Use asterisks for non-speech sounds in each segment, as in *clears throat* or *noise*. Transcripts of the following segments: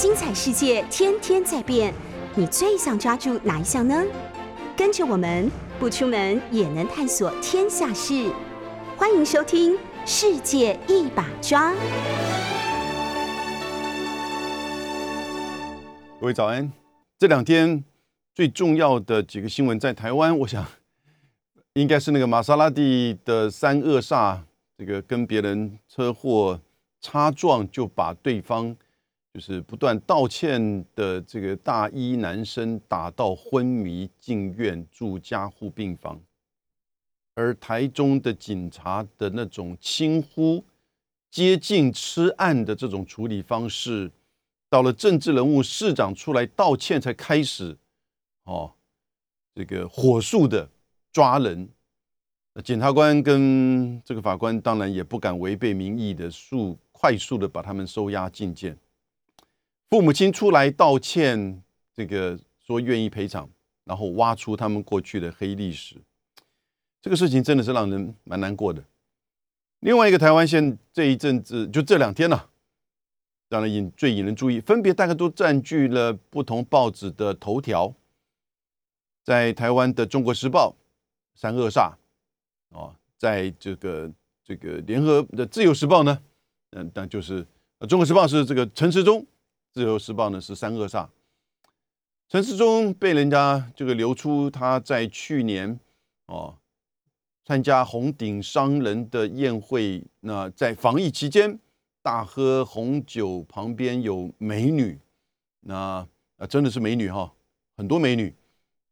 精彩世界天天在变，你最想抓住哪一项呢？跟着我们不出门也能探索天下事，欢迎收听《世界一把抓》。各位早安！这两天最重要的几个新闻在台湾，我想应该是那个玛莎拉蒂的三恶煞，这个跟别人车祸擦撞，就把对方就是不断道歉的这个大一男生打到昏迷进院住加护病房，而台中的警察的那种轻忽、接近吃案的这种处理方式。到了政治人物市长出来道歉才开始，哦，这个火速的抓人，检察官跟这个法官当然也不敢违背民意的速快速的把他们收押进监。父母亲出来道歉，这个说愿意赔偿，然后挖出他们过去的黑历史，这个事情真的是让人蛮难过的。另外一个台湾县这一阵子就这两天呢。让人引最引人注意，分别大概都占据了不同报纸的头条。在台湾的《中国时报》三恶煞，哦，在这个这个联合的《自由时报》呢，嗯，但就是《中国时报》是这个陈时中，《自由时报》呢是三恶煞。陈世忠被人家这个流出他在去年哦参加红顶商人的宴会，那在防疫期间。大喝红酒，旁边有美女，那啊真的是美女哈，很多美女，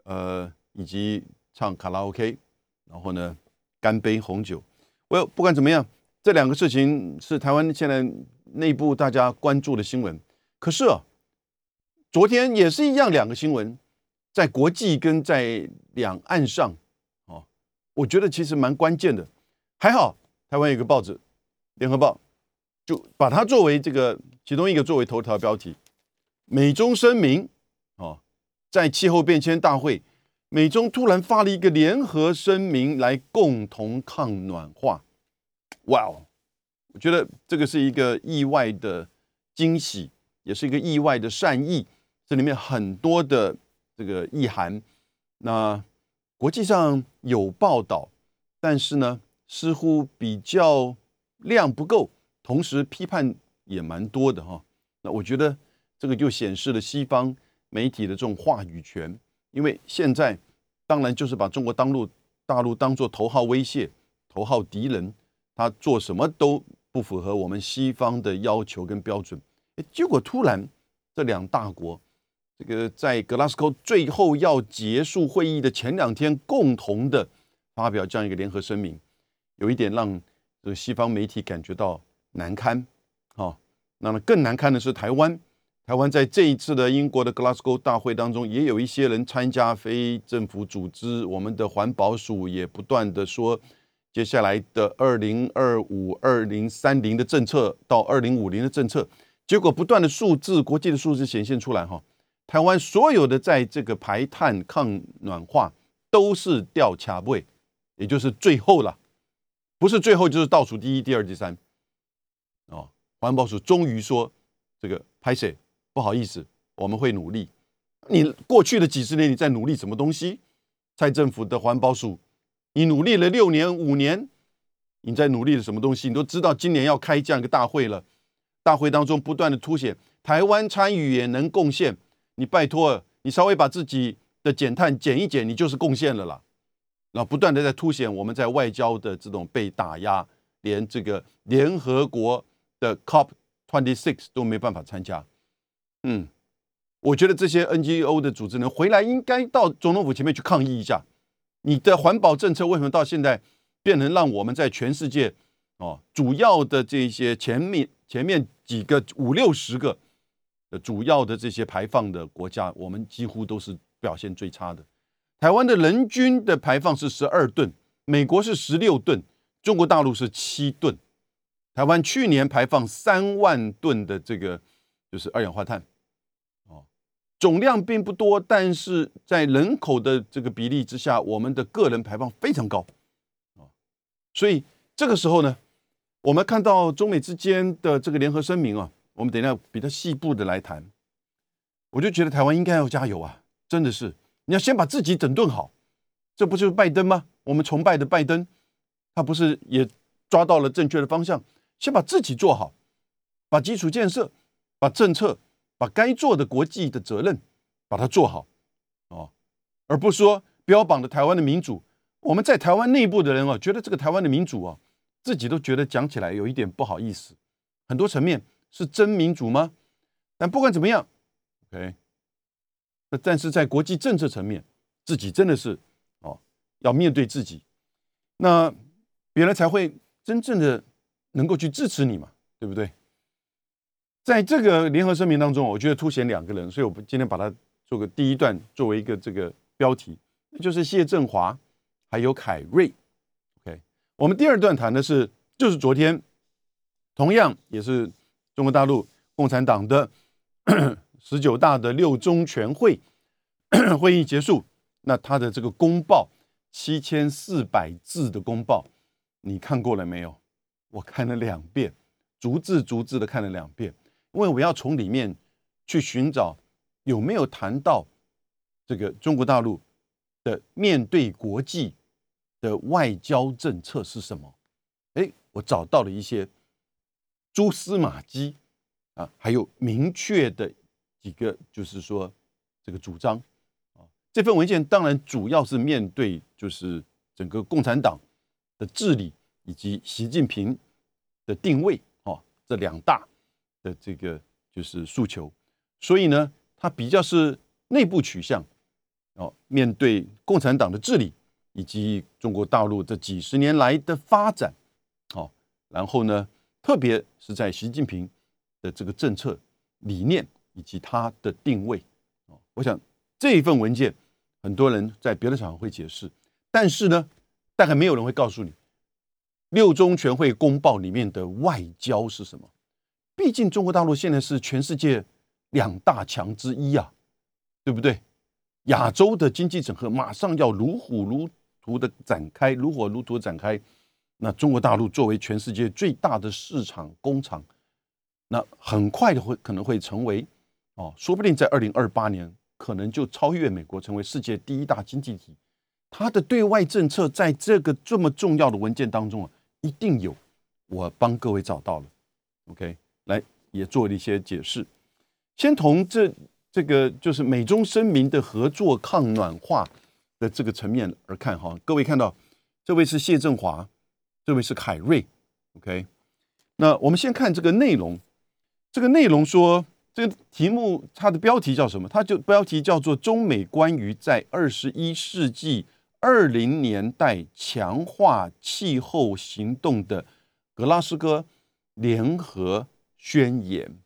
呃，以及唱卡拉 OK，然后呢干杯红酒。我不管怎么样，这两个事情是台湾现在内部大家关注的新闻。可是啊，昨天也是一样，两个新闻在国际跟在两岸上，哦，我觉得其实蛮关键的。还好台湾有个报纸《联合报》。就把它作为这个其中一个作为头条标题，美中声明哦，在气候变迁大会，美中突然发了一个联合声明来共同抗暖化，哇哦，我觉得这个是一个意外的惊喜，也是一个意外的善意，这里面很多的这个意涵。那国际上有报道，但是呢，似乎比较量不够。同时批判也蛮多的哈，那我觉得这个就显示了西方媒体的这种话语权，因为现在当然就是把中国当陆大陆当做头号威胁、头号敌人，他做什么都不符合我们西方的要求跟标准。结果突然这两大国这个在格拉斯哥最后要结束会议的前两天，共同的发表这样一个联合声明，有一点让这个西方媒体感觉到。难堪，好，那么更难堪的是台湾。台湾在这一次的英国的格拉斯哥大会当中，也有一些人参加非政府组织，我们的环保署也不断的说，接下来的二零二五、二零三零的政策到二零五零的政策，结果不断的数字，国际的数字显现出来，哈，台湾所有的在这个排碳抗暖化都是掉卡位，也就是最后了，不是最后就是倒数第一、第二、第三。哦，环保署终于说：“这个拍摄不好意思，我们会努力。你过去的几十年你在努力什么东西？蔡政府的环保署，你努力了六年、五年，你在努力的什么东西？你都知道今年要开这样一个大会了，大会当中不断的凸显台湾参与也能贡献。你拜托，你稍微把自己的减碳减一减，你就是贡献了啦。那不断的在凸显我们在外交的这种被打压，连这个联合国。”的 COP twenty six 都没办法参加，嗯，我觉得这些 NGO 的组织呢，回来应该到总统府前面去抗议一下，你的环保政策为什么到现在变成让我们在全世界哦主要的这些前面前面几个五六十个的主要的这些排放的国家，我们几乎都是表现最差的。台湾的人均的排放是十二吨，美国是十六吨，中国大陆是七吨。台湾去年排放三万吨的这个就是二氧化碳，哦，总量并不多，但是在人口的这个比例之下，我们的个人排放非常高，啊，所以这个时候呢，我们看到中美之间的这个联合声明啊，我们等一下比较细部的来谈，我就觉得台湾应该要加油啊！真的是，你要先把自己整顿好，这不就是拜登吗？我们崇拜的拜登，他不是也抓到了正确的方向？先把自己做好，把基础建设、把政策、把该做的国际的责任把它做好哦，而不是说标榜的台湾的民主。我们在台湾内部的人啊，觉得这个台湾的民主啊，自己都觉得讲起来有一点不好意思。很多层面是真民主吗？但不管怎么样，OK，那但是在国际政策层面，自己真的是哦，要面对自己，那别人才会真正的能够去支持你嘛，对不对？在这个联合声明当中，我觉得凸显两个人，所以我们今天把它做个第一段作为一个这个标题，那就是谢振华。还有凯瑞我们第二段谈的是，就是昨天，同样也是中国大陆共产党的 *clears throat* 十九大的六中全会 *clears throat* 会议结束，那他的这个公报七千四百字的公报，你看过了没有？我看了两遍，逐字逐字的看了两遍，因为我要从里面去寻找有没有谈到这个中国大陆的面对国际。的外交政策是什么？哎，我找到了一些蛛丝马迹啊，还有明确的几个，就是说这个主张啊。这份文件当然主要是面对就是整个共产党的治理以及习近平的定位哦，这两大的这个就是诉求，所以呢，它比较是内部取向哦，面对共产党的治理。以及中国大陆这几十年来的发展，好，然后呢，特别是在习近平的这个政策理念以及他的定位，哦，我想这一份文件，很多人在别的场合会解释，但是呢，大概没有人会告诉你，六中全会公报里面的外交是什么。毕竟中国大陆现在是全世界两大强之一啊，对不对？亚洲的经济整合马上要如虎如。图的展开，如火如荼展开。那中国大陆作为全世界最大的市场工厂，那很快的会可能会成为哦，说不定在二零二八年可能就超越美国，成为世界第一大经济体。它的对外政策在这个这么重要的文件当中啊，一定有。我帮各位找到了，OK，来也做了一些解释。先从这这个就是美中声明的合作抗暖化。的这个层面而看哈，各位看到这位是谢振华，这位是凯瑞，OK。那我们先看这个内容，这个内容说这个题目它的标题叫什么？它就标题叫做“中美关于在二十一世纪二零年代强化气候行动的格拉斯哥联合宣言”，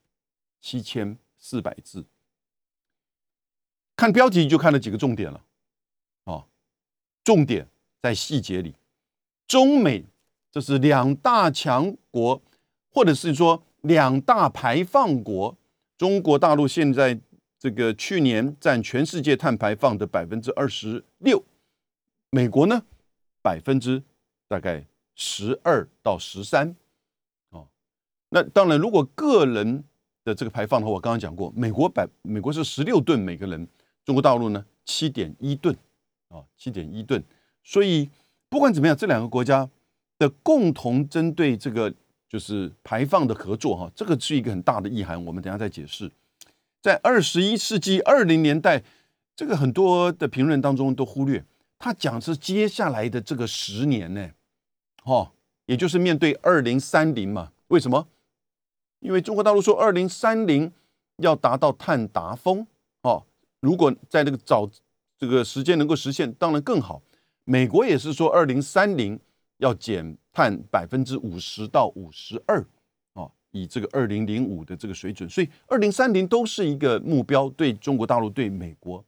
七千四百字。看标题就看了几个重点了。重点在细节里，中美这是两大强国，或者是说两大排放国。中国大陆现在这个去年占全世界碳排放的百分之二十六，美国呢百分之大概十二到十三。哦，那当然，如果个人的这个排放的话，我刚刚讲过，美国百美国是十六吨每个人，中国大陆呢七点一吨。啊，七点一吨，所以不管怎么样，这两个国家的共同针对这个就是排放的合作，哈，这个是一个很大的意涵。我们等下再解释。在二十一世纪二零年代，这个很多的评论当中都忽略，他讲是接下来的这个十年呢，哦，也就是面对二零三零嘛。为什么？因为中国大陆说二零三零要达到碳达峰，哦，如果在那个早。这个时间能够实现，当然更好。美国也是说，二零三零要减碳百分之五十到五十二，啊，以这个二零零五的这个水准，所以二零三零都是一个目标。对中国大陆，对美国，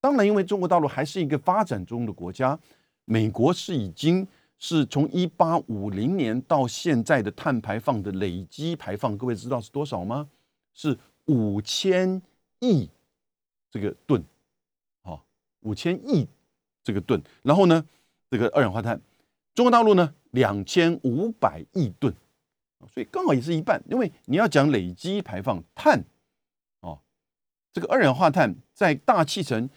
当然，因为中国大陆还是一个发展中的国家，美国是已经是从一八五零年到现在的碳排放的累积排放，各位知道是多少吗？是五千亿这个吨。五千亿这个吨，然后呢，这个二氧化碳，中国大陆呢两千五百亿吨，所以刚好也是一半。因为你要讲累积排放碳，哦，这个二氧化碳在大气层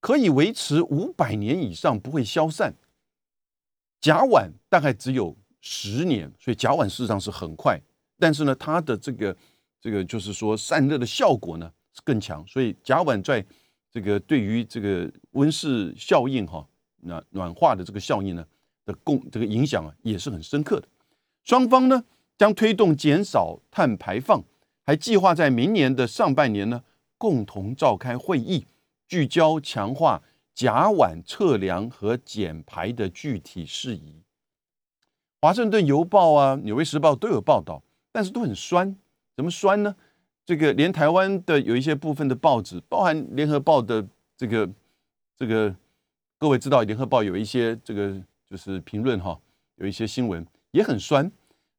可以维持五百年以上不会消散，甲烷大概只有十年，所以甲烷事实上是很快，但是呢，它的这个这个就是说散热的效果呢是更强，所以甲烷在这个对于这个温室效应哈，那暖化的这个效应呢的共这个影响啊也是很深刻的。双方呢将推动减少碳排放，还计划在明年的上半年呢共同召开会议，聚焦强化甲烷测量和减排的具体事宜。华盛顿邮报啊、纽约时报都有报道，但是都很酸。怎么酸呢？这个连台湾的有一些部分的报纸，包含联合报的这个这个，各位知道联合报有一些这个就是评论哈，有一些新闻也很酸。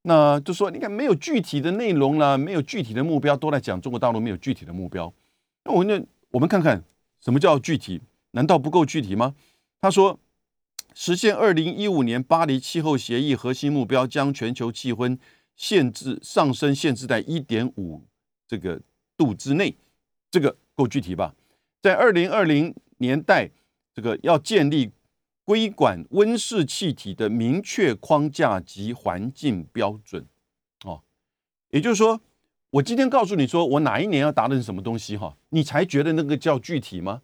那就说你看没有具体的内容了，没有具体的目标，都在讲中国大陆没有具体的目标。那我那我们看看什么叫具体？难道不够具体吗？他说。实现二零一五年巴黎气候协议核心目标，将全球气温限制上升限制在一点五这个度之内，这个够具体吧？在二零二零年代，这个要建立规管温室气体的明确框架及环境标准。哦，也就是说，我今天告诉你说，我哪一年要达成什么东西哈，你才觉得那个叫具体吗？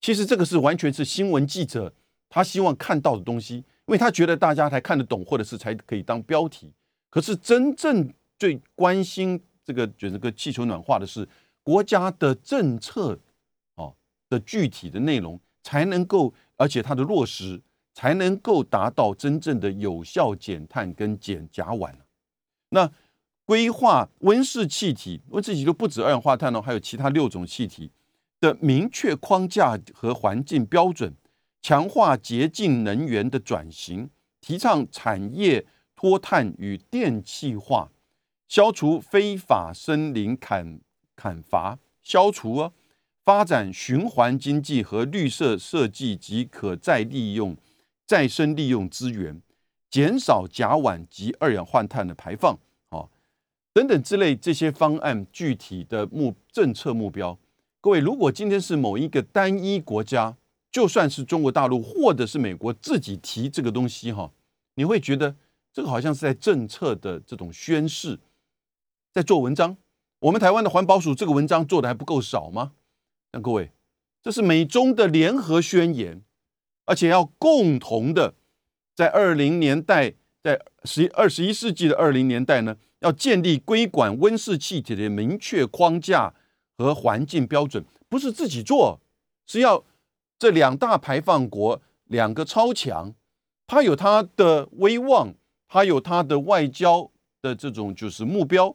其实这个是完全是新闻记者。他希望看到的东西，因为他觉得大家才看得懂，或者是才可以当标题。可是真正最关心这个就这个气球暖化的是国家的政策，哦的具体的内容才能够，而且它的落实才能够达到真正的有效减碳跟减甲烷。那规划温室气体，温室气体都不止二氧化碳哦，还有其他六种气体的明确框架和环境标准。强化洁净能源的转型，提倡产业脱碳与电气化，消除非法森林砍砍伐，消除啊，发展循环经济和绿色设计及可再利用、再生利用资源，减少甲烷及二氧化碳的排放，啊，等等之类这些方案具体的目政策目标。各位，如果今天是某一个单一国家，就算是中国大陆或者是美国自己提这个东西哈，你会觉得这个好像是在政策的这种宣示，在做文章。我们台湾的环保署这个文章做的还不够少吗？那各位，这是美中的联合宣言，而且要共同的在二零年代，在十二十一世纪的二零年代呢，要建立规管温室气体的明确框架和环境标准，不是自己做，是要。这两大排放国，两个超强，它有它的威望，它有它的外交的这种就是目标，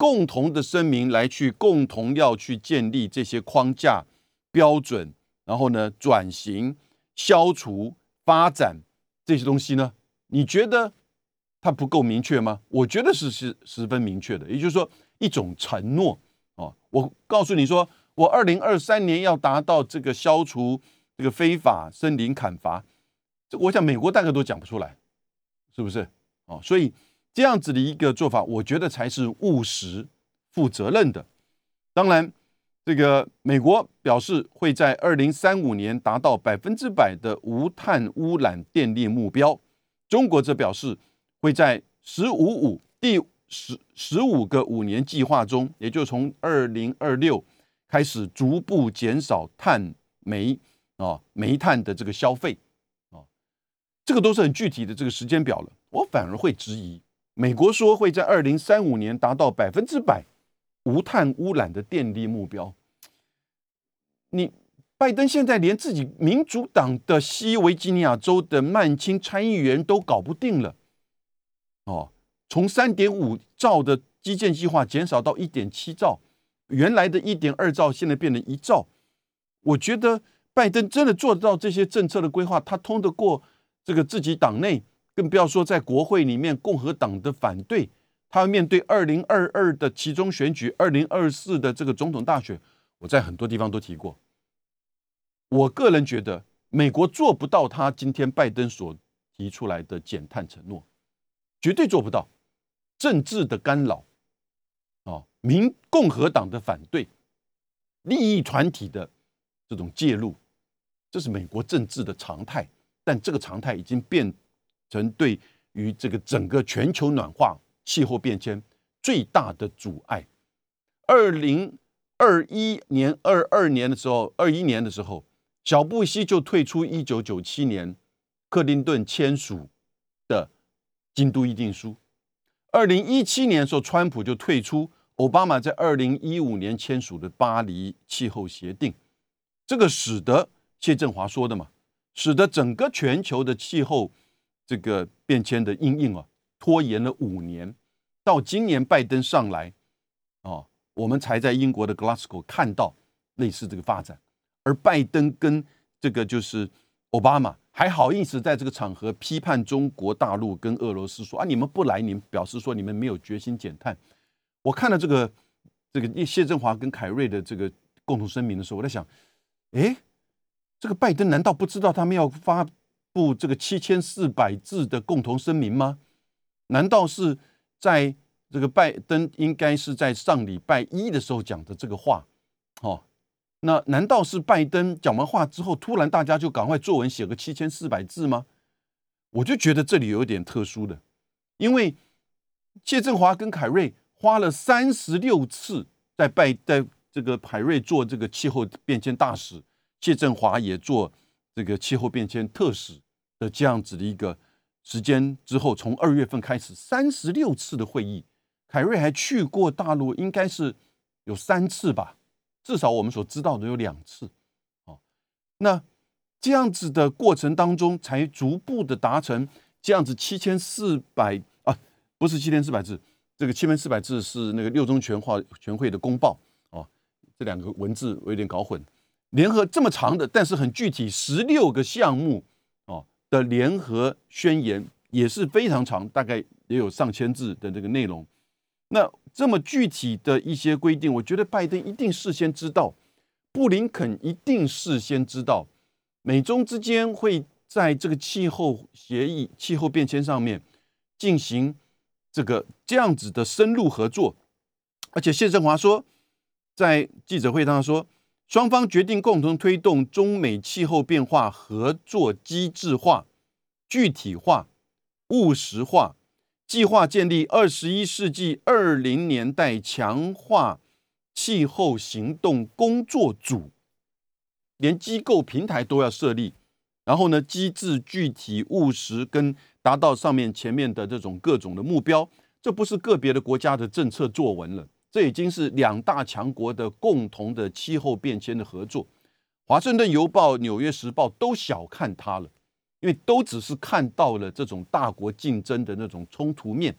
共同的声明来去共同要去建立这些框架标准，然后呢转型、消除、发展这些东西呢？你觉得它不够明确吗？我觉得是是十分明确的，也就是说一种承诺哦。我告诉你说。我二零二三年要达到这个消除这个非法森林砍伐，这我想美国大概都讲不出来，是不是？哦，所以这样子的一个做法，我觉得才是务实、负责任的。当然，这个美国表示会在二零三五年达到百分之百的无碳污染电力目标，中国则表示会在“十五五”第十十五个五年计划中，也就从二零二六。开始逐步减少碳煤啊煤炭的这个消费啊，这个都是很具体的这个时间表了。我反而会质疑，美国说会在二零三五年达到百分之百无碳污染的电力目标。你拜登现在连自己民主党的西维吉尼亚州的曼青参议员都搞不定了哦，从三点五兆的基建计划减少到一点七兆。原来的一点二兆，现在变成一兆。我觉得拜登真的做到这些政策的规划，他通得过这个自己党内，更不要说在国会里面共和党的反对。他要面对二零二二的其中选举，二零二四的这个总统大选。我在很多地方都提过，我个人觉得美国做不到他今天拜登所提出来的减碳承诺，绝对做不到。政治的干扰。啊民共和党的反对，利益团体的这种介入，这是美国政治的常态。但这个常态已经变成对于这个整个全球暖化、气候变迁最大的阻碍。二零二一年、二二年的时候，二一年的时候，小布希就退出一九九七年克林顿签署的京都议定书。二零一七年时候，川普就退出奥巴马在二零一五年签署的巴黎气候协定。这个使得谢振华说的嘛，使得整个全球的气候这个变迁的阴影啊，拖延了五年，到今年拜登上来，哦，我们才在英国的 Glasgow 看到类似这个发展。而拜登跟这个就是奥巴马。还好意思在这个场合批判中国大陆跟俄罗斯说啊，你们不来，你们表示说你们没有决心减碳。我看了这个这个谢振华跟凯瑞的这个共同声明的时候，我在想，哎，这个拜登难道不知道他们要发布这个七千四百字的共同声明吗？难道是在这个拜登应该是在上礼拜一的时候讲的这个话？哦。那难道是拜登讲完话之后，突然大家就赶快作文写个七千四百字吗？我就觉得这里有点特殊的，因为谢振华跟凯瑞花了三十六次在拜在这个凯瑞做这个气候变迁大使，谢振华也做这个气候变迁特使的这样子的一个时间之后，从二月份开始三十六次的会议，凯瑞还去过大陆，应该是有三次吧。至少我们所知道的有两次，哦，那这样子的过程当中，才逐步的达成这样子七千四百啊，不是七千四百字，这个七千四百字是那个六中全化全会的公报哦，这两个文字我有点搞混。联合这么长的，但是很具体十六个项目哦的联合宣言也是非常长，大概也有上千字的这个内容。那这么具体的一些规定，我觉得拜登一定事先知道，布林肯一定事先知道，美中之间会在这个气候协议、气候变迁上面进行这个这样子的深入合作。而且谢振华说，在记者会上说，双方决定共同推动中美气候变化合作机制化、具体化、务实化。计划建立二十一世纪二零年代强化气候行动工作组，连机构平台都要设立。然后呢，机制具体务实，跟达到上面前面的这种各种的目标，这不是个别的国家的政策作文了，这已经是两大强国的共同的气候变迁的合作。华盛顿邮报、纽约时报都小看它了。因为都只是看到了这种大国竞争的那种冲突面，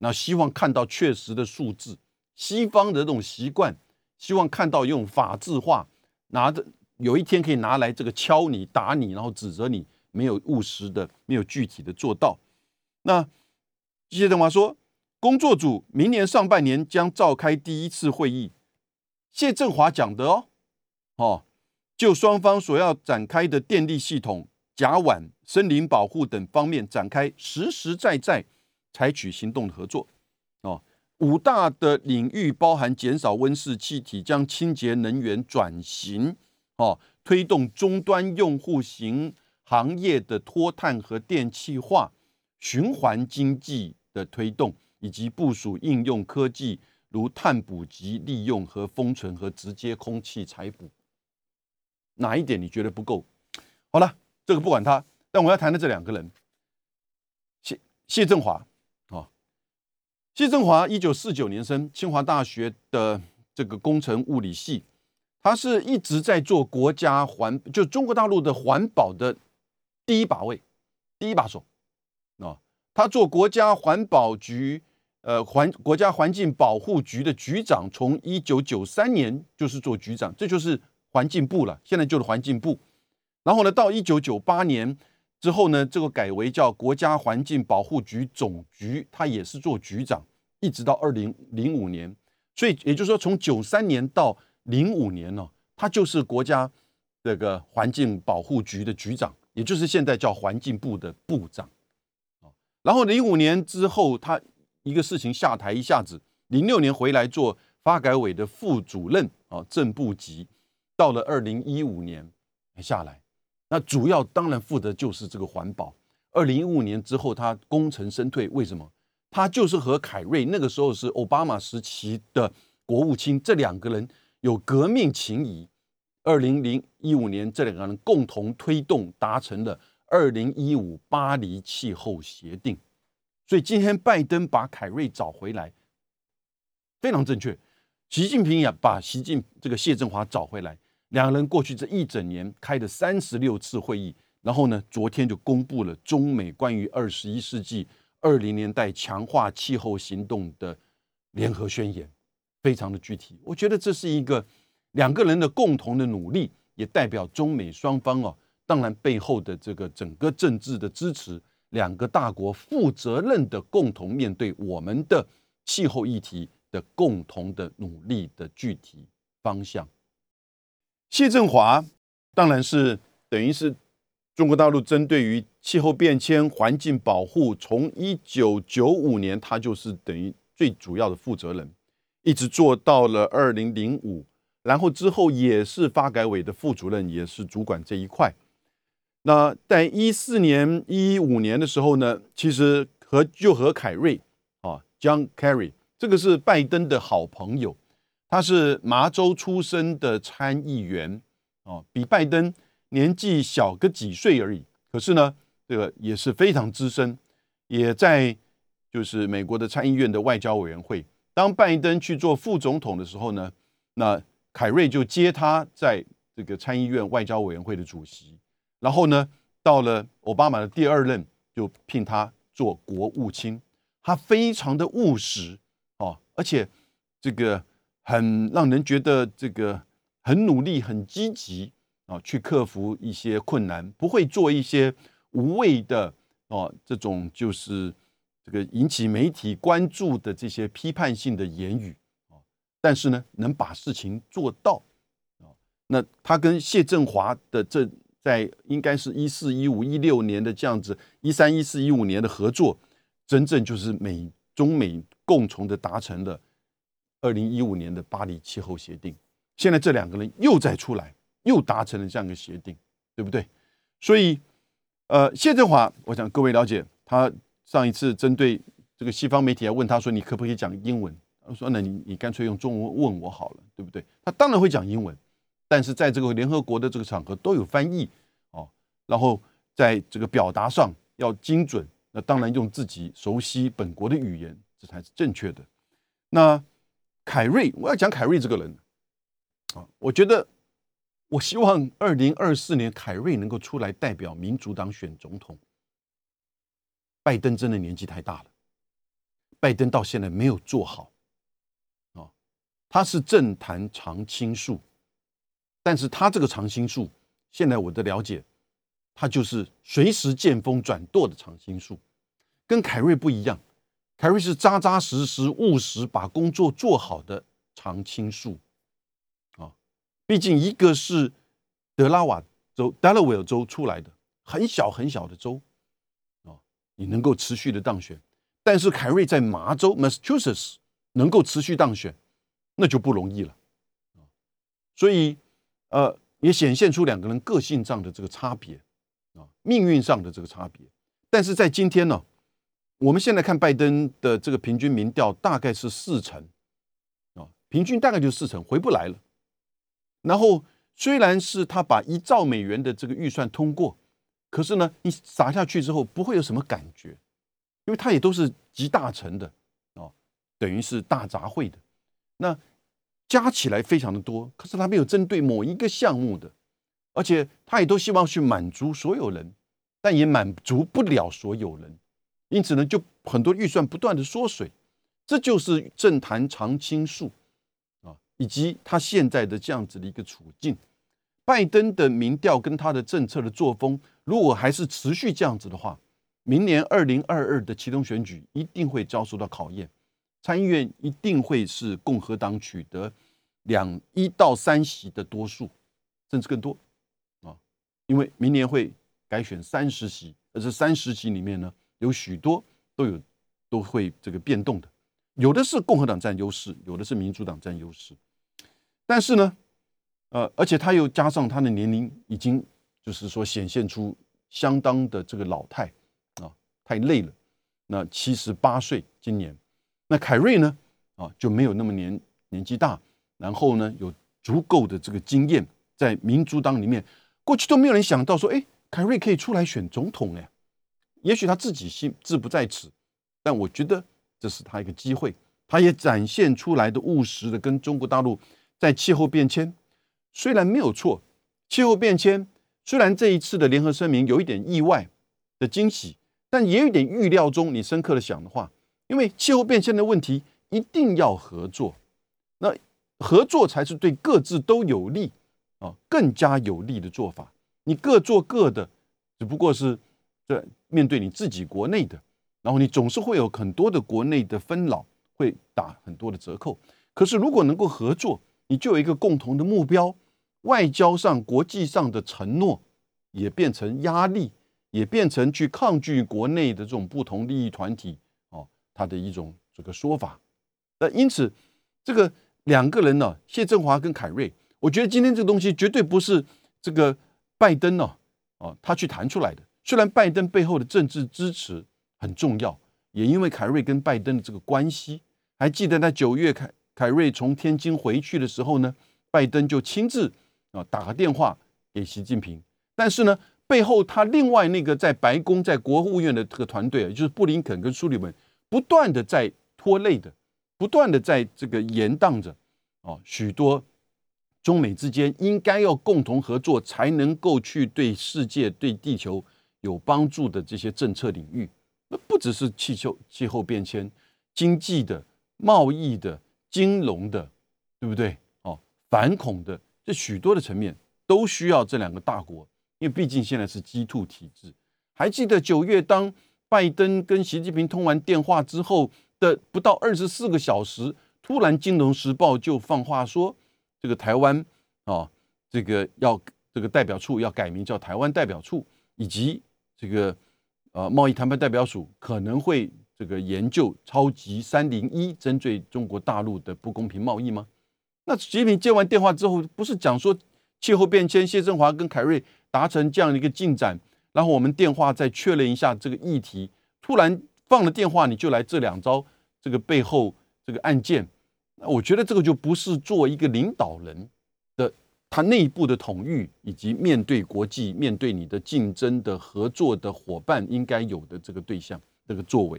那希望看到确实的数字。西方的这种习惯，希望看到用法治化，拿着有一天可以拿来这个敲你、打你，然后指责你没有务实的、没有具体的做到。那谢振华说，工作组明年上半年将召开第一次会议。谢振华讲的哦，哦，就双方所要展开的电力系统。甲烷、森林保护等方面展开实实在在采取行动的合作。哦，五大的领域包含减少温室气体、将清洁能源转型、哦，推动终端用户型行业的脱碳和电气化、循环经济的推动，以及部署应用科技，如碳捕集利用和封存和直接空气采捕。哪一点你觉得不够？好了。这个不管他，但我要谈的这两个人，谢谢振华啊，谢振华一九四九年生，清华大学的这个工程物理系，他是一直在做国家环，就中国大陆的环保的第一把位，第一把手啊，他做国家环保局，呃环国家环境保护局的局长，从一九九三年就是做局长，这就是环境部了，现在就是环境部。然后呢，到一九九八年之后呢，这个改为叫国家环境保护局总局，他也是做局长，一直到二零零五年。所以也就是说，从九三年到零五年呢，他就是国家这个环境保护局的局长，也就是现在叫环境部的部长。然后零五年之后，他一个事情下台，一下子零六年回来做发改委的副主任啊，正部级，到了二零一五年下来，那主要当然负责就是这个环保。二零一五年之后，他功成身退，为什么？他就是和凯瑞那个时候是奥巴马时期的国务卿，这两个人有革命情谊。二零零一五年，这两个人共同推动达成了二零一五巴黎气候协定。所以今天拜登把凯瑞找回来，非常正确。习近平也把习近这个谢振华找回来，两个人过去这一整年开的三十六次会议，然后呢，昨天就公布了中美关于二十一世纪二零年代强化气候行动的联合宣言，非常的具体。我觉得这是一个两个人的共同的努力，也代表中美双方哦，当然背后的这个整个政治的支持。两个大国负责任的共同面对我们的气候议题的共同的努力的具体方向。谢振华当然是等于是中国大陆针对于气候变迁、环境保护，从一九九五年他就是等于最主要的负责人，一直做到了二零零五，然后之后也是发改委的副主任，也是主管这一块。那在一四年、一五年的时候呢，其实和就和凯瑞啊，John Kerry，这个是拜登的好朋友，他是麻州出生的参议员啊，比拜登年纪小个几岁而已。可是呢，这个也是非常资深，也在就是美国的参议院的外交委员会。当拜登去做副总统的时候呢，那凯瑞就接他在这个参议院外交委员会的主席。然后呢，到了奥巴马的第二任，就聘他做国务卿。他非常的务实哦，而且这个很让人觉得这个很努力、很积极啊，去克服一些困难，不会做一些无谓的哦这种就是这个引起媒体关注的这些批判性的言语啊。但是呢，能把事情做到啊。那他跟谢振华的这。在应该是一四一五一六年的这样子，一三一四一五年的合作，真正就是美中美共同的达成了二零一五年的巴黎气候协定。现在这两个人又再出来，又达成了这样一个协定，对不对？所以，呃，谢振华，我想各位了解，他上一次针对这个西方媒体还问他说，你可不可以讲英文？他说，那你你干脆用中文问我好了，对不对？他当然会讲英文。但是在这个联合国的这个场合都有翻译哦，然后在这个表达上要精准，那当然用自己熟悉本国的语言，这才是正确的。那凯瑞，我要讲凯瑞这个人啊，我觉得我希望二零二四年凯瑞能够出来代表民主党选总统。拜登真的年纪太大了，拜登到现在没有做好啊，他是政坛常青树。但是他这个常青树，现在我的了解，他就是随时见风转舵的常青树，跟凯瑞不一样。凯瑞是扎扎实实、务实，把工作做好的常青树啊。毕竟一个是德拉瓦州 （Delaware 州）出来的，很小很小的州啊，你能够持续的当选。但是凯瑞在麻州 （Massachusetts） 能够持续当选，那就不容易了所以。呃，也显现出两个人个性上的这个差别啊，命运上的这个差别。但是在今天呢，我们现在看拜登的这个平均民调大概是四成啊，平均大概就四成，回不来了。然后虽然是他把一兆美元的这个预算通过，可是呢，你撒下去之后不会有什么感觉，因为它也都是集大成的啊，等于是大杂烩的那。加起来非常的多，可是他没有针对某一个项目的，而且他也都希望去满足所有人，但也满足不了所有人，因此呢，就很多预算不断的缩水，这就是政坛常青树啊，以及他现在的这样子的一个处境。拜登的民调跟他的政策的作风，如果还是持续这样子的话，明年二零二二的其中选举一定会遭受到考验。参议院一定会是共和党取得两一到三席的多数，甚至更多啊！因为明年会改选三十席，而这三十席里面呢，有许多都有都会这个变动的，有的是共和党占优势，有的是民主党占优势。但是呢，呃，而且他又加上他的年龄已经就是说显现出相当的这个老态啊，太累了。那七十八岁今年，那凯瑞呢啊就没有那么年年纪大，然后呢有足够的这个经验，在民主党里面过去都没有人想到说，哎，凯瑞可以出来选总统呢。也许他自己心志不在此，但我觉得这是他一个机会。他也展现出来的务实的，跟中国大陆在气候变迁虽然没有错，气候变迁虽然这一次的联合声明有一点意外的惊喜，但也有点预料中。你深刻的想的话，因为气候变迁的问题一定要合作，那合作才是对各自都有利啊，更加有利的做法。你各做各的，只不过是这。面对你自己国内的，然后你总是会有很多的国内的分老，会打很多的折扣。可是如果能够合作，你就有一个共同的目标，外交上、国际上的承诺也变成压力，也变成去抗拒国内的这种不同利益团体，他的一种这个说法。那因此，这个两个人呢，谢振华跟凯瑞，我觉得今天这个东西绝对不是这个拜登呢，哦，他去谈出来的。虽然拜登背后的政治支持很重要，也因为凯瑞跟拜登的这个关系，还记得在九月凯凯瑞从天津回去的时候呢，拜登就亲自啊打个电话给习近平。但是呢，背后他另外那个在白宫、在国务院的这个团队，就是布林肯跟苏利文，不断的在拖累的，不断的在这个延宕着哦，许多中美之间应该要共同合作，才能够去对世界、对地球。有帮助的这些政策领域，那不只是气候、气候变迁、经济的、贸易的、金融的，对不对？哦，反恐的，这许多的层面都需要这两个大国，因为毕竟现在是 G two 体制。还记得九月当拜登跟习近平通完电话之后的不到二十四个小时，突然《金融时报》就放话说，这个台湾啊，这个要这个代表处要改名叫台湾代表处，以及。这个呃，贸易谈判代表署可能会这个研究超级三零一针对中国大陆的不公平贸易吗？那习近平接完电话之后，不是讲说气候变迁，谢振华跟凯瑞达成这样的一个进展，然后我们电话再确认一下这个议题。突然放了电话，你就来这两招，这个背后这个案件，那我觉得这个就不是做一个领导人的。他内部的统御，以及面对国际、面对你的竞争的合作的伙伴应该有的这个对象、这个作为，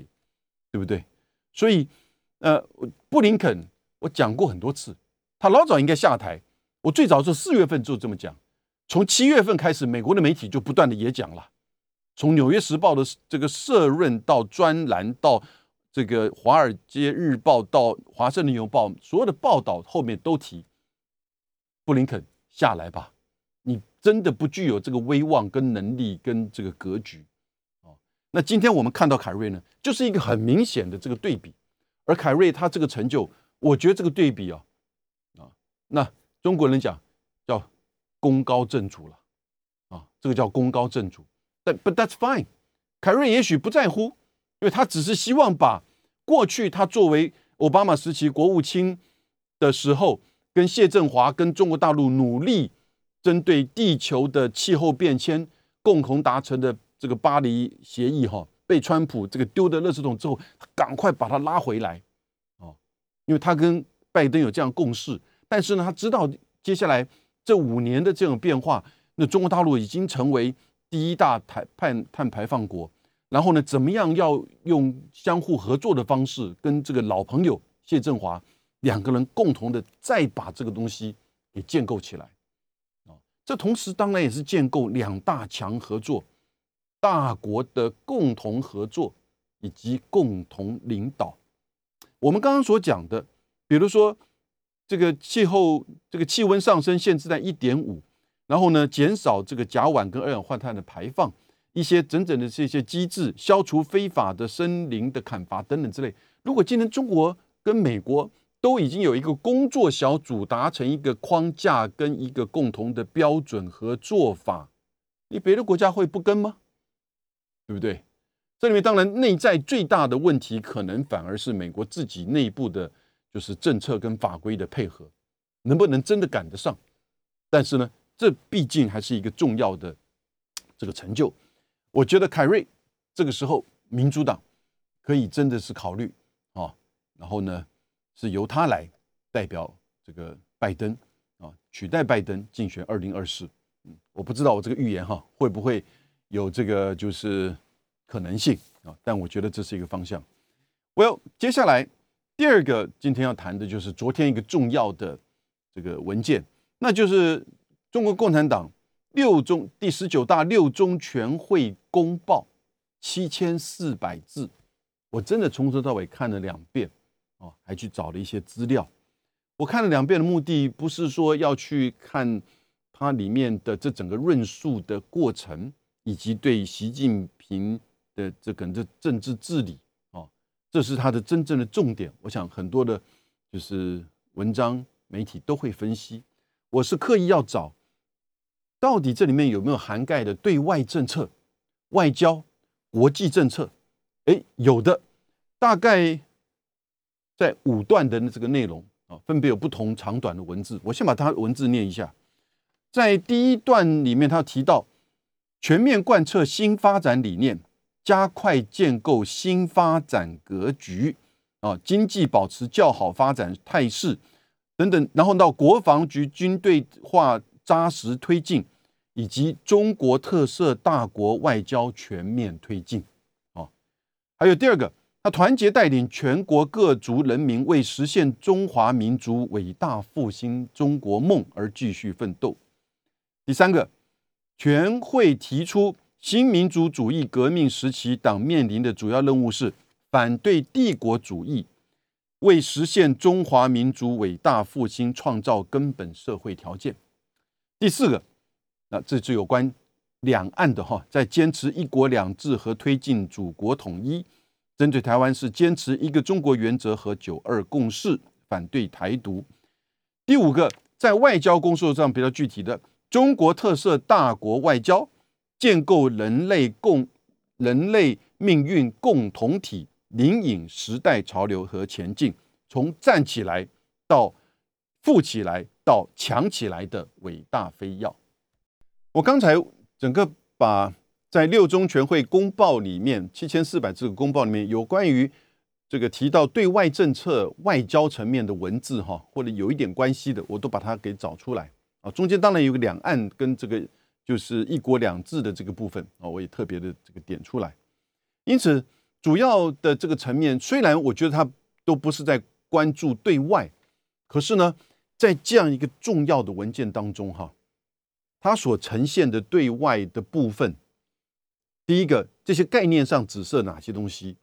对不对？所以，呃，布林肯我讲过很多次，他老早应该下台。我最早是四月份就这么讲，从七月份开始，美国的媒体就不断的也讲了，从《纽约时报》的这个社论到专栏，到这个《华尔街日报》到《华盛顿邮报》，所有的报道后面都提布林肯。下来吧，你真的不具有这个威望、跟能力、跟这个格局，哦。那今天我们看到凯瑞呢，就是一个很明显的这个对比。而凯瑞他这个成就，我觉得这个对比啊，啊，那中国人讲功高震主了，啊，这个叫功高震主。但 But that's fine，凯瑞也许不在乎，因为他只是希望把过去他作为奥巴马时期国务卿的时候。跟谢振华跟中国大陆努力针对地球的气候变迁共同达成的这个巴黎协议，哈，被川普这个丢的垃圾桶之后，赶快把它拉回来，哦，因为他跟拜登有这样共识，但是呢，他知道接下来这五年的这种变化，那中国大陆已经成为第一大碳碳碳排放国，然后呢，怎么样要用相互合作的方式跟这个老朋友谢振华。两个人共同的再把这个东西给建构起来，啊，这同时当然也是建构两大强合作、大国的共同合作以及共同领导。我们刚刚所讲的，比如说这个气候、这个气温上升限制在一点五，然后呢，减少这个甲烷跟二氧化碳的排放，一些整整的这些机制，消除非法的森林的砍伐等等之类。如果今天中国跟美国，都已经有一个工作小组达成一个框架跟一个共同的标准和做法，你别的国家会不跟吗？对不对？这里面当然内在最大的问题，可能反而是美国自己内部的，就是政策跟法规的配合，能不能真的赶得上？但是呢，这毕竟还是一个重要的这个成就。我觉得凯瑞这个时候，民主党可以真的是考虑啊，然后呢，是由他来代表这个拜登啊，取代拜登竞选二零二四。嗯，我不知道我这个预言哈会不会有这个就是。可能性啊，但我觉得这是一个方向。Well，接下来第二个今天要谈的就是昨天一个重要的这个文件，那就是中国共产党六中第十九大六中全会公报，七千四百字，我真的从头到尾看了两遍啊，还去找了一些资料。我看了两遍的目的不是说要去看它里面的这整个论述的过程，以及对习近平。的这个这政治治理，这是他的真正的重点。我想很多的，就是文章媒体都会分析。我是刻意要找，到底这里面有没有涵盖的对外政策、外交、国际政策？哎，有的，大概在五段的这个内容啊，分别有不同长短的文字。我先把它文字念一下。在第一段里面，他提到全面贯彻新发展理念。加快建构新发展格局，啊，经济保持较好发展态势等等，然后到国防局军队化扎实推进，以及中国特色大国外交全面推进，啊，还有第二个，他团结带领全国各族人民为实现中华民族伟大复兴中国梦而继续奋斗。第三个，全会提出。新民主主义革命时期，党面临的主要任务是反对帝国主义，为实现中华民族伟大复兴创造根本社会条件。第四个，那这就有关两岸的哈，在坚持一国两制和推进祖国统一。针对台湾是坚持一个中国原则和九二共识，反对台独。第五个，在外交工作上比较具体的，中国特色大国外交。建构人类共人类命运共同体，引领时代潮流和前进，从站起来到富起来到强起来的伟大飞跃。我刚才整个把在六中全会公报里面七千四百字公报里面有关于这个提到对外政策、外交层面的文字哈，或者有一点关系的，我都把它给找出来啊。中间当然有个两岸跟这个。就是一国两制的这个部分啊，我也特别的这个点出来。因此，主要的这个层面，虽然我觉得它都不是在关注对外，可是呢，在这样一个重要的文件当中，哈，它所呈现的对外的部分，第一个，这些概念上指涉哪些东西，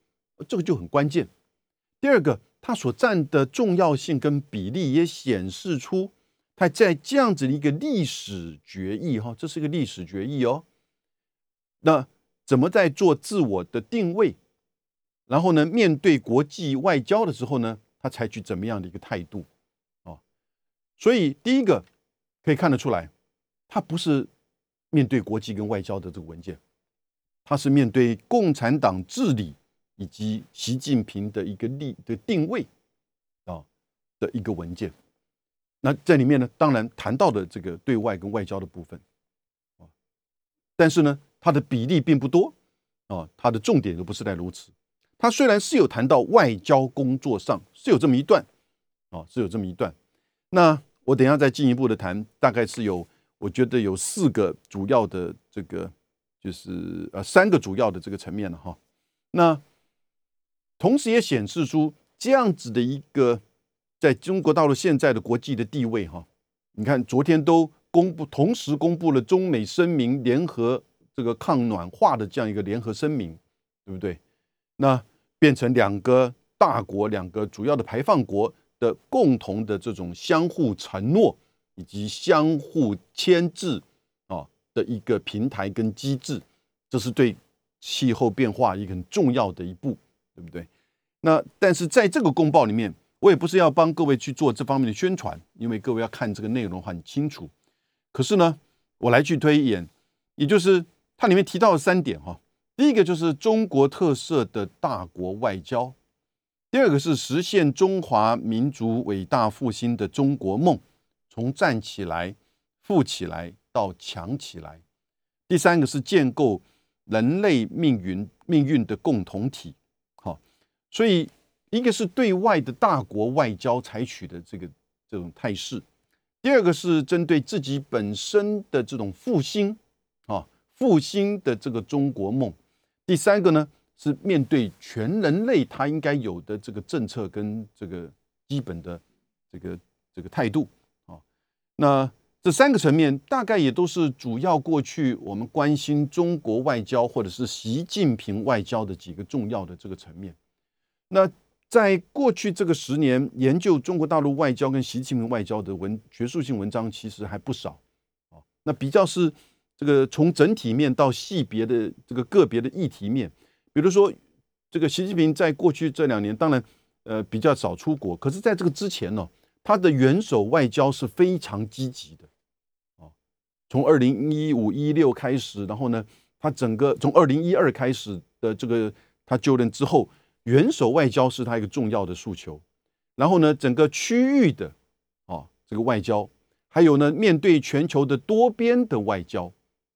这个就很关键。第二个，它所占的重要性跟比例也显示出。他在这样子的一个历史决议，哈，这是一个历史决议哦。那怎么在做自我的定位？然后呢，面对国际外交的时候呢，他采取怎么样的一个态度？哦，所以第一个可以看得出来，他不是面对国际跟外交的这个文件，他是面对共产党治理以及习近平的一个立的定位啊的一个文件。那在里面呢，当然谈到的这个对外跟外交的部分，啊，但是呢，它的比例并不多，啊，它的重点都不是在如此。它虽然是有谈到外交工作上是有这么一段，啊，是有这么一段。那我等下再进一步的谈，大概是有，我觉得有四个主要的这个，就是呃三个主要的这个层面了哈。那同时也显示出这样子的一个。在中国大陆现在的国际的地位，哈，你看昨天都公布，同时公布了中美声明联合这个抗暖化的这样一个联合声明，对不对？那变成两个大国、两个主要的排放国的共同的这种相互承诺以及相互牵制啊的一个平台跟机制，这是对气候变化一个很重要的一步，对不对？那但是在这个公报里面。我也不是要帮各位去做这方面的宣传，因为各位要看这个内容很清楚。可是呢，我来去推演，也就是它里面提到了三点哈。第一个就是中国特色的大国外交，第二个是实现中华民族伟大复兴的中国梦，从站起来、富起来到强起来。第三个是建构人类命运命运的共同体。好，所以一个是对外的大国外交采取的这个这种态势，第二个是针对自己本身的这种复兴啊，复兴的这个中国梦。第三个呢，是面对全人类他应该有的这个政策跟这个基本的这个这个态度啊。那这三个层面大概也都是主要过去我们关心中国外交或者是习近平外交的几个重要的这个层面。那在过去这个十年，研究中国大陆外交跟习近平外交的文学术性文章其实还不少啊。那比较是。这个从整体面到细别的这个个别的议题面，比如说，这个习近平在过去这两年，当然，呃，比较少出国，可是在这个之前呢，他的元首外交是非常积极的，哦，从二零一五一六开始，然后呢，他整个从二零一二开始的这个他就任之后，元首外交是他一个重要的诉求，然后呢，整个区域的，哦，这个外交，还有呢，面对全球的多边的外交。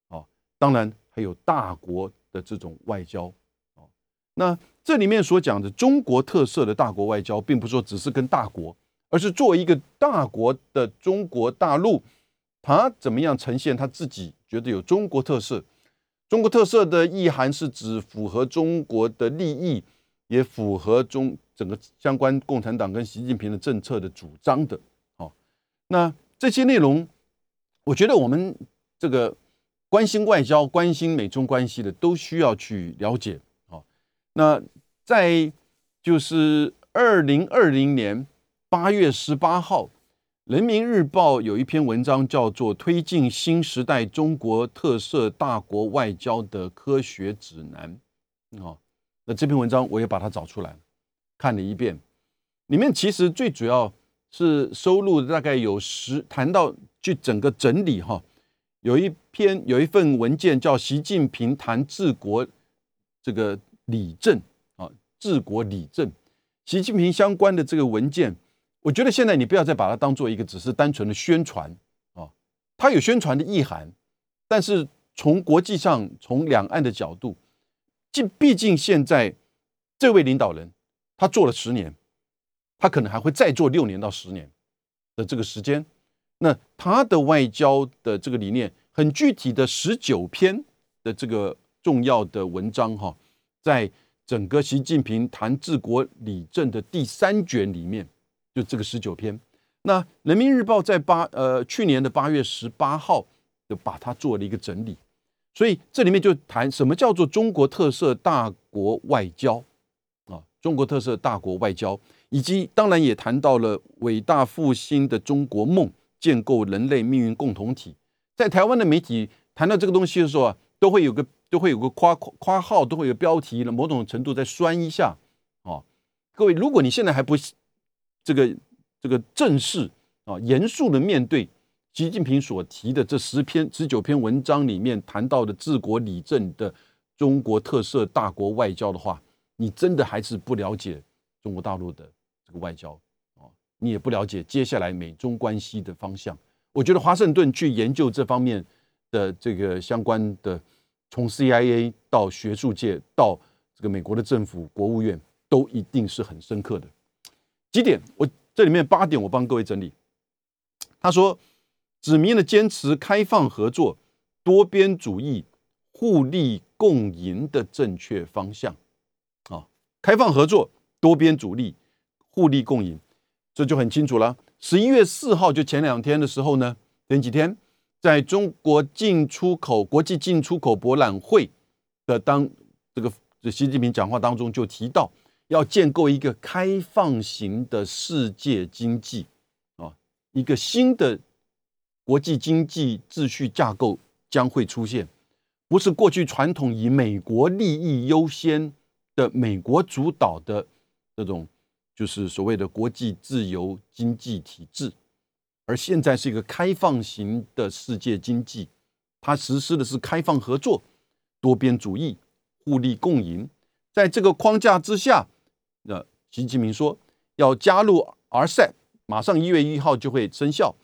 啊当然还有大国的这种外交啊，那这里面所讲的中国特色的大国外交，并不是说只是跟大国，而是作为一个大国的中国大陆，它怎么样呈现它自己觉得有中国特色？中国特色的意涵是指符合中国的利益，也符合中整个相关共产党跟习近平的政策的主张的。哦，那这些内容，我觉得我们这个。关心外交、关心美中关系的，都需要去了解。好，那在就是二零二零年八月十八号，《人民日报》有一篇文章，叫做《推进新时代中国特色大国外交的科学指南》。哦，那这篇文章我也把它找出来看了一遍，里面其实最主要是收录大概有十，谈到就整个整理哈。有一篇有一份文件叫《习近平谈治国这个理政》啊，治国理政，习近平相关的这个文件，我觉得现在你不要再把它当做一个只是单纯的宣传啊，它有宣传的意涵，但是从国际上从两岸的角度，竟毕竟现在这位领导人他做了十年，他可能还会再做六年到十年的这个时间。那他的外交的这个理念，很具体的十九篇的这个重要的文章哈，在整个习近平谈治国理政的第三卷里面，就这个十九篇。那人民日报在八呃去年的八月十八号就把它做了一个整理，所以这里面就谈什么叫做中国特色大国外交啊，中国特色大国外交，以及当然也谈到了伟大复兴的中国梦。建构人类命运共同体，在台湾的媒体谈到这个东西的时候啊，都会有个都会有个夸夸号，都会有标题了，某种程度在酸一下啊。各位，如果你现在还不这个这个正式啊严肃的面对习近平所提的这十篇十九篇文章里面谈到的治国理政的中国特色大国外交的话，你真的还是不了解中国大陆的这个外交。你也不了解接下来美中关系的方向。我觉得华盛顿去研究这方面的这个相关的，从 CIA 到学术界到这个美国的政府国务院，都一定是很深刻的。几点，我这里面八点，我帮各位整理。他说，指明了坚持开放合作、多边主义、互利共赢的正确方向。啊，开放合作、多边主义、互利共赢。这就很清楚了。十一月四号，就前两天的时候呢，前几天，在中国进出口国际进出口博览会的当这个习近平讲话当中就提到，要建构一个开放型的世界经济啊，一个新的国际经济秩序架构将会出现，不是过去传统以美国利益优先的美国主导的这种。就是所谓的国际自由经济体制，而现在是一个开放型的世界经济，它实施的是开放合作、多边主义、互利共赢。在这个框架之下，那习近平说要加入 RCEP，马上一月一号就会生效。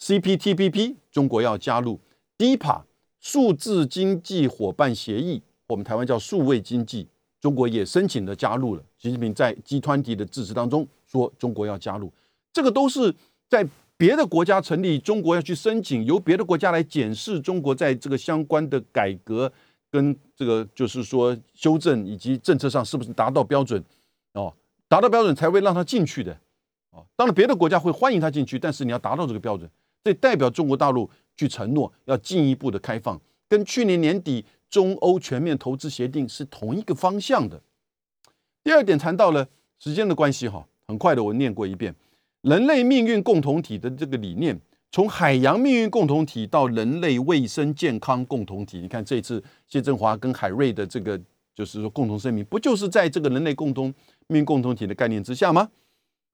CPTPP，中国要加入 DPA 数字经济伙伴协议，我们台湾叫数位经济，中国也申请了加入了。习近平在集团体的致辞当中说，中国要加入，这个都是在别的国家成立，中国要去申请，由别的国家来检视中国在这个相关的改革跟这个就是说修正以及政策上是不是达到标准哦，达到标准才会让他进去的哦。当然，别的国家会欢迎他进去，但是你要达到这个标准，这代表中国大陆去承诺要进一步的开放，跟去年年底中欧全面投资协定是同一个方向的。第二点谈到了时间的关系，哈，很快的我念过一遍，人类命运共同体的这个理念，从海洋命运共同体到人类卫生健康共同体，你看这次谢振华跟海瑞的这个就是说共同声明，不就是在这个人类共同命运共同体的概念之下吗？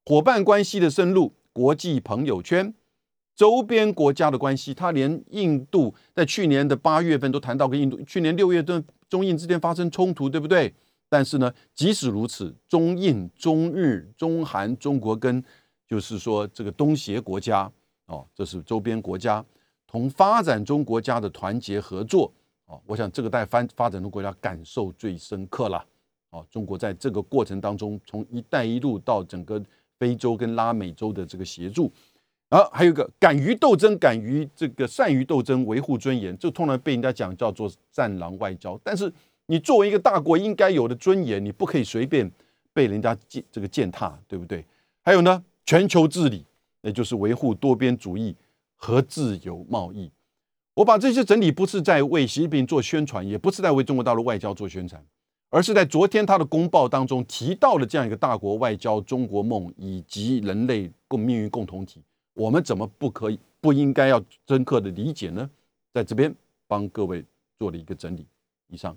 伙伴关系的深入，国际朋友圈，周边国家的关系，他连印度在去年的八月份都谈到跟印度，去年六月份中印之间发生冲突，对不对？但是呢，即使如此，中印、中日、中韩、中国跟就是说这个东协国家哦，这是周边国家同发展中国家的团结合作哦，我想这个在发发展中国家感受最深刻了哦。中国在这个过程当中，从“一带一路”到整个非洲跟拉美洲的这个协助，啊还有一个敢于斗争、敢于这个善于斗争、维护尊严，这通常被人家讲叫做“战狼外交”，但是。你作为一个大国应该有的尊严，你不可以随便被人家践这个践踏，对不对？还有呢，全球治理，那就是维护多边主义和自由贸易。我把这些整理，不是在为习近平做宣传，也不是在为中国大陆外交做宣传，而是在昨天他的公报当中提到了这样一个大国外交、中国梦以及人类共命运共同体，我们怎么不可以、不应该要深刻的理解呢？在这边帮各位做了一个整理。以上。